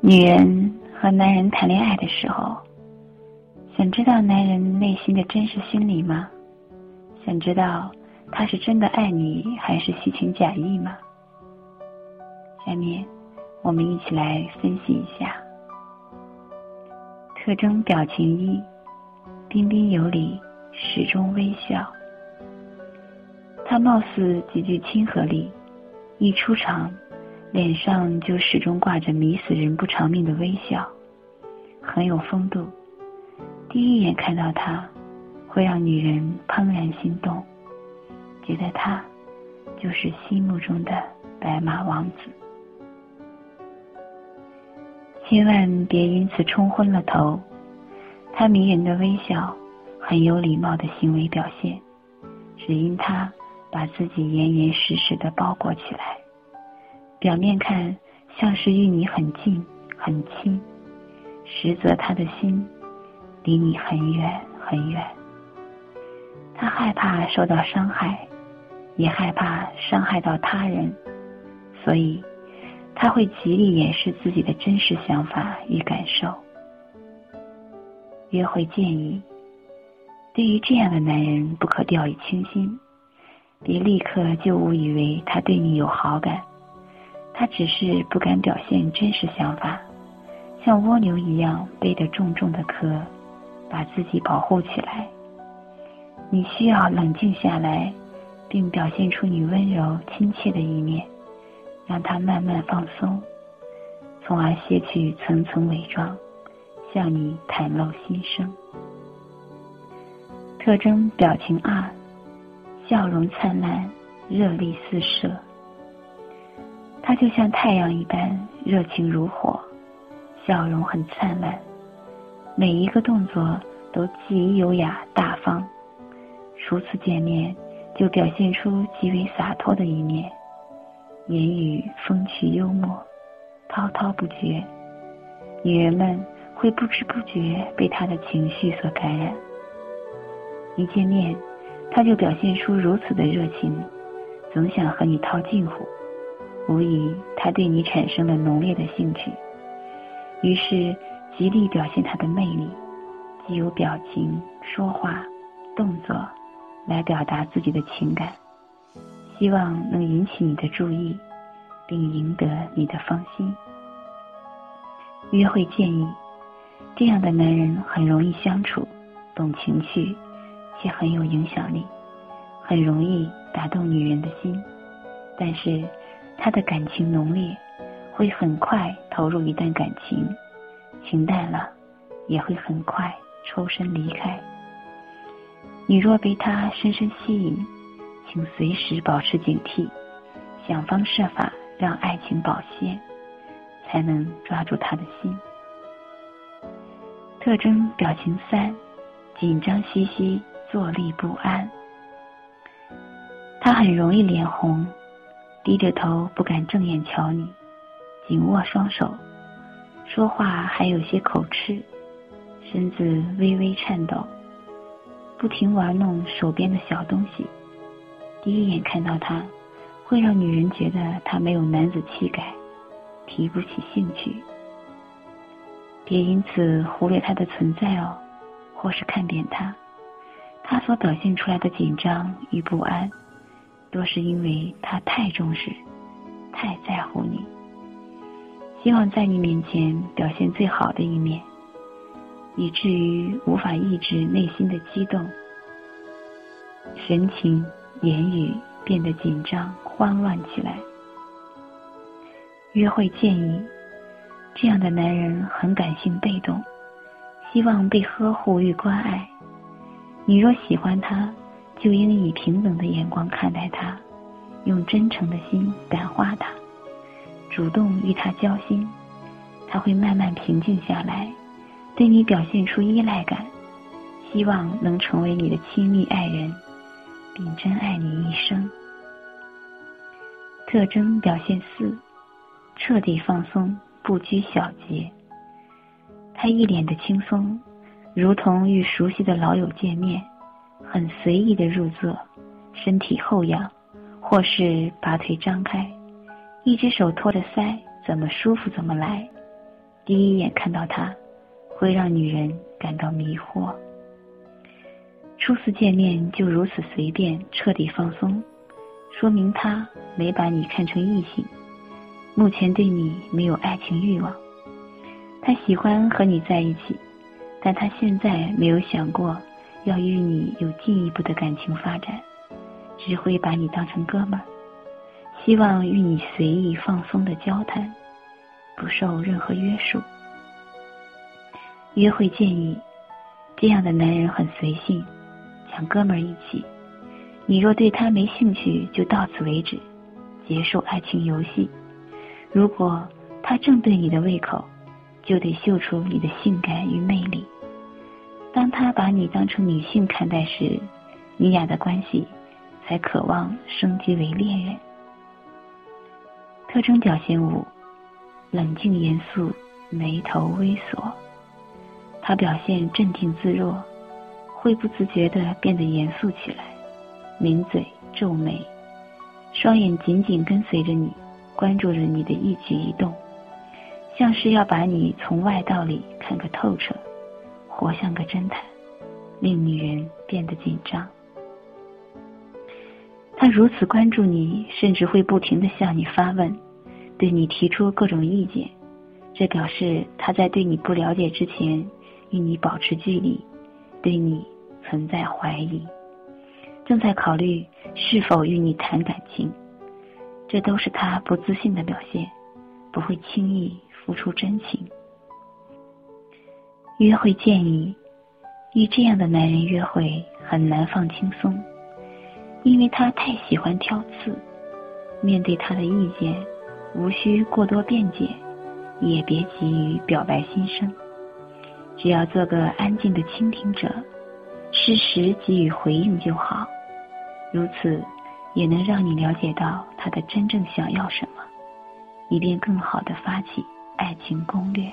女人和男人谈恋爱的时候，想知道男人内心的真实心理吗？想知道他是真的爱你还是虚情假意吗？下面我们一起来分析一下。特征表情一：彬彬有礼，始终微笑。他貌似极具亲和力，一出场，脸上就始终挂着迷死人不偿命的微笑，很有风度。第一眼看到他，会让女人怦然心动，觉得他就是心目中的白马王子。千万别因此冲昏了头。他迷人的微笑，很有礼貌的行为表现，只因他。把自己严严实实的包裹起来，表面看像是与你很近很亲，实则他的心离你很远很远。他害怕受到伤害，也害怕伤害到他人，所以他会极力掩饰自己的真实想法与感受。约会建议：对于这样的男人，不可掉以轻心。别立刻就误以为他对你有好感，他只是不敢表现真实想法，像蜗牛一样背着重重的壳，把自己保护起来。你需要冷静下来，并表现出你温柔亲切的一面，让他慢慢放松，从而卸去层层伪装，向你袒露心声。特征表情二。笑容灿烂，热力四射。他就像太阳一般热情如火，笑容很灿烂，每一个动作都极优雅大方。初次见面就表现出极为洒脱的一面，言语风趣幽默，滔滔不绝，女人们会不知不觉被他的情绪所感染。一见面。他就表现出如此的热情，总想和你套近乎，无疑他对你产生了浓烈的兴趣，于是极力表现他的魅力，既有表情、说话、动作来表达自己的情感，希望能引起你的注意，并赢得你的芳心。约会建议：这样的男人很容易相处，懂情趣。且很有影响力，很容易打动女人的心，但是他的感情浓烈，会很快投入一段感情，情淡了，也会很快抽身离开。你若被他深深吸引，请随时保持警惕，想方设法让爱情保鲜，才能抓住他的心。特征表情三：紧张兮兮。坐立不安，他很容易脸红，低着头不敢正眼瞧你，紧握双手，说话还有些口吃，身子微微颤抖，不停玩弄手边的小东西。第一眼看到他，会让女人觉得他没有男子气概，提不起兴趣。别因此忽略他的存在哦，或是看扁他。他所表现出来的紧张与不安，多是因为他太重视、太在乎你，希望在你面前表现最好的一面，以至于无法抑制内心的激动，神情、言语变得紧张、慌乱起来。约会建议：这样的男人很感性被动，希望被呵护与关爱。你若喜欢他，就应以平等的眼光看待他，用真诚的心感化他，主动与他交心，他会慢慢平静下来，对你表现出依赖感，希望能成为你的亲密爱人，并真爱你一生。特征表现四：彻底放松，不拘小节。他一脸的轻松。如同与熟悉的老友见面，很随意的入座，身体后仰，或是把腿张开，一只手托着腮，怎么舒服怎么来，第一眼看到他，会让女人感到迷惑。初次见面就如此随便、彻底放松，说明他没把你看成异性，目前对你没有爱情欲望。他喜欢和你在一起，但他现在没有想过要与你有进一步的感情发展，只会把你当成哥们儿，希望与你随意放松的交谈。不受任何约束。约会建议：这样的男人很随性，像哥们儿一起。你若对他没兴趣，就到此为止，结束爱情游戏。如果他正对你的胃口，就得秀出你的性感与魅力。当他把你当成女性看待时，你俩的关系才渴望升级为恋人。特征表现五。冷静严肃，眉头微锁。他表现镇定自若，会不自觉地变得严肃起来，抿嘴皱眉，双眼紧紧跟随着你，关注着你的一举一动，像是要把你从外到里看个透彻，活像个侦探，令女人变得紧张。他如此关注你，甚至会不停地向你发问。对你提出各种意见，这表示他在对你不了解之前与你保持距离，对你存在怀疑，正在考虑是否与你谈感情。这都是他不自信的表现，不会轻易付出真情。约会建议：与这样的男人约会很难放轻松，因为他太喜欢挑刺。面对他的意见。无需过多辩解，也别急于表白心声，只要做个安静的倾听者，适时给予回应就好。如此，也能让你了解到他的真正想要什么，以便更好的发起爱情攻略。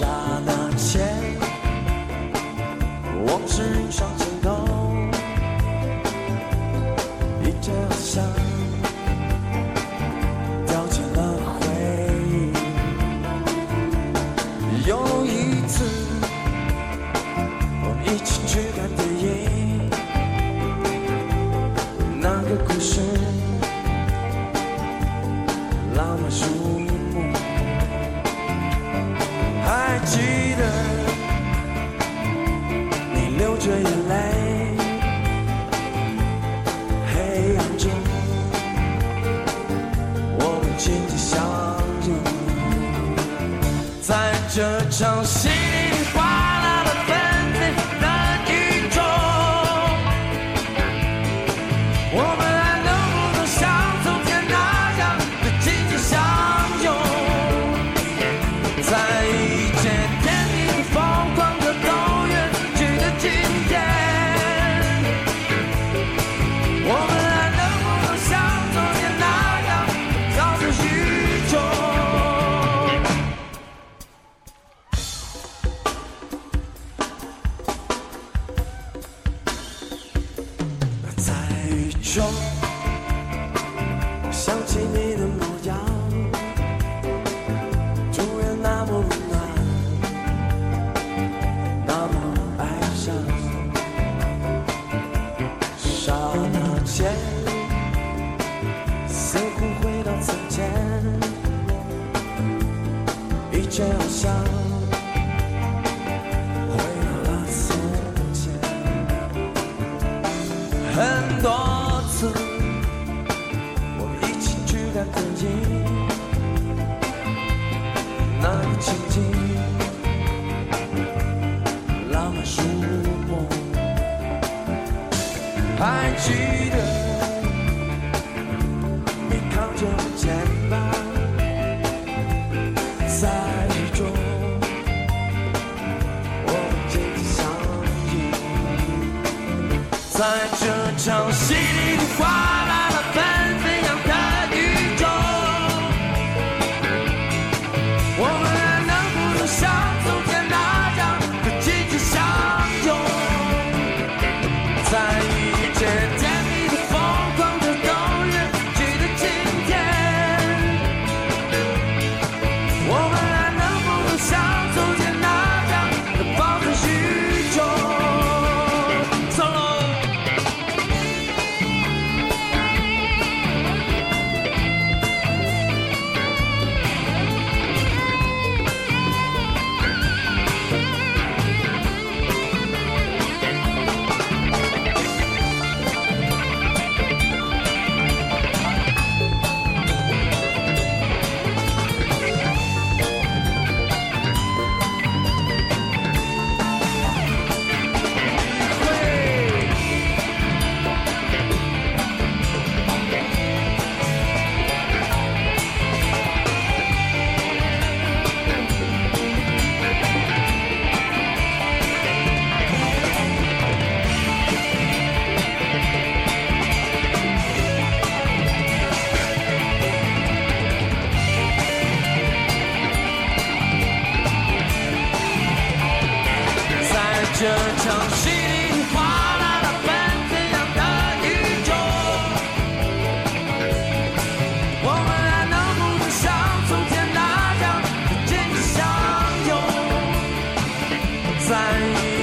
这那些记得你靠着我肩膀，在雨中我们紧紧相依，在这场淅沥的风。sign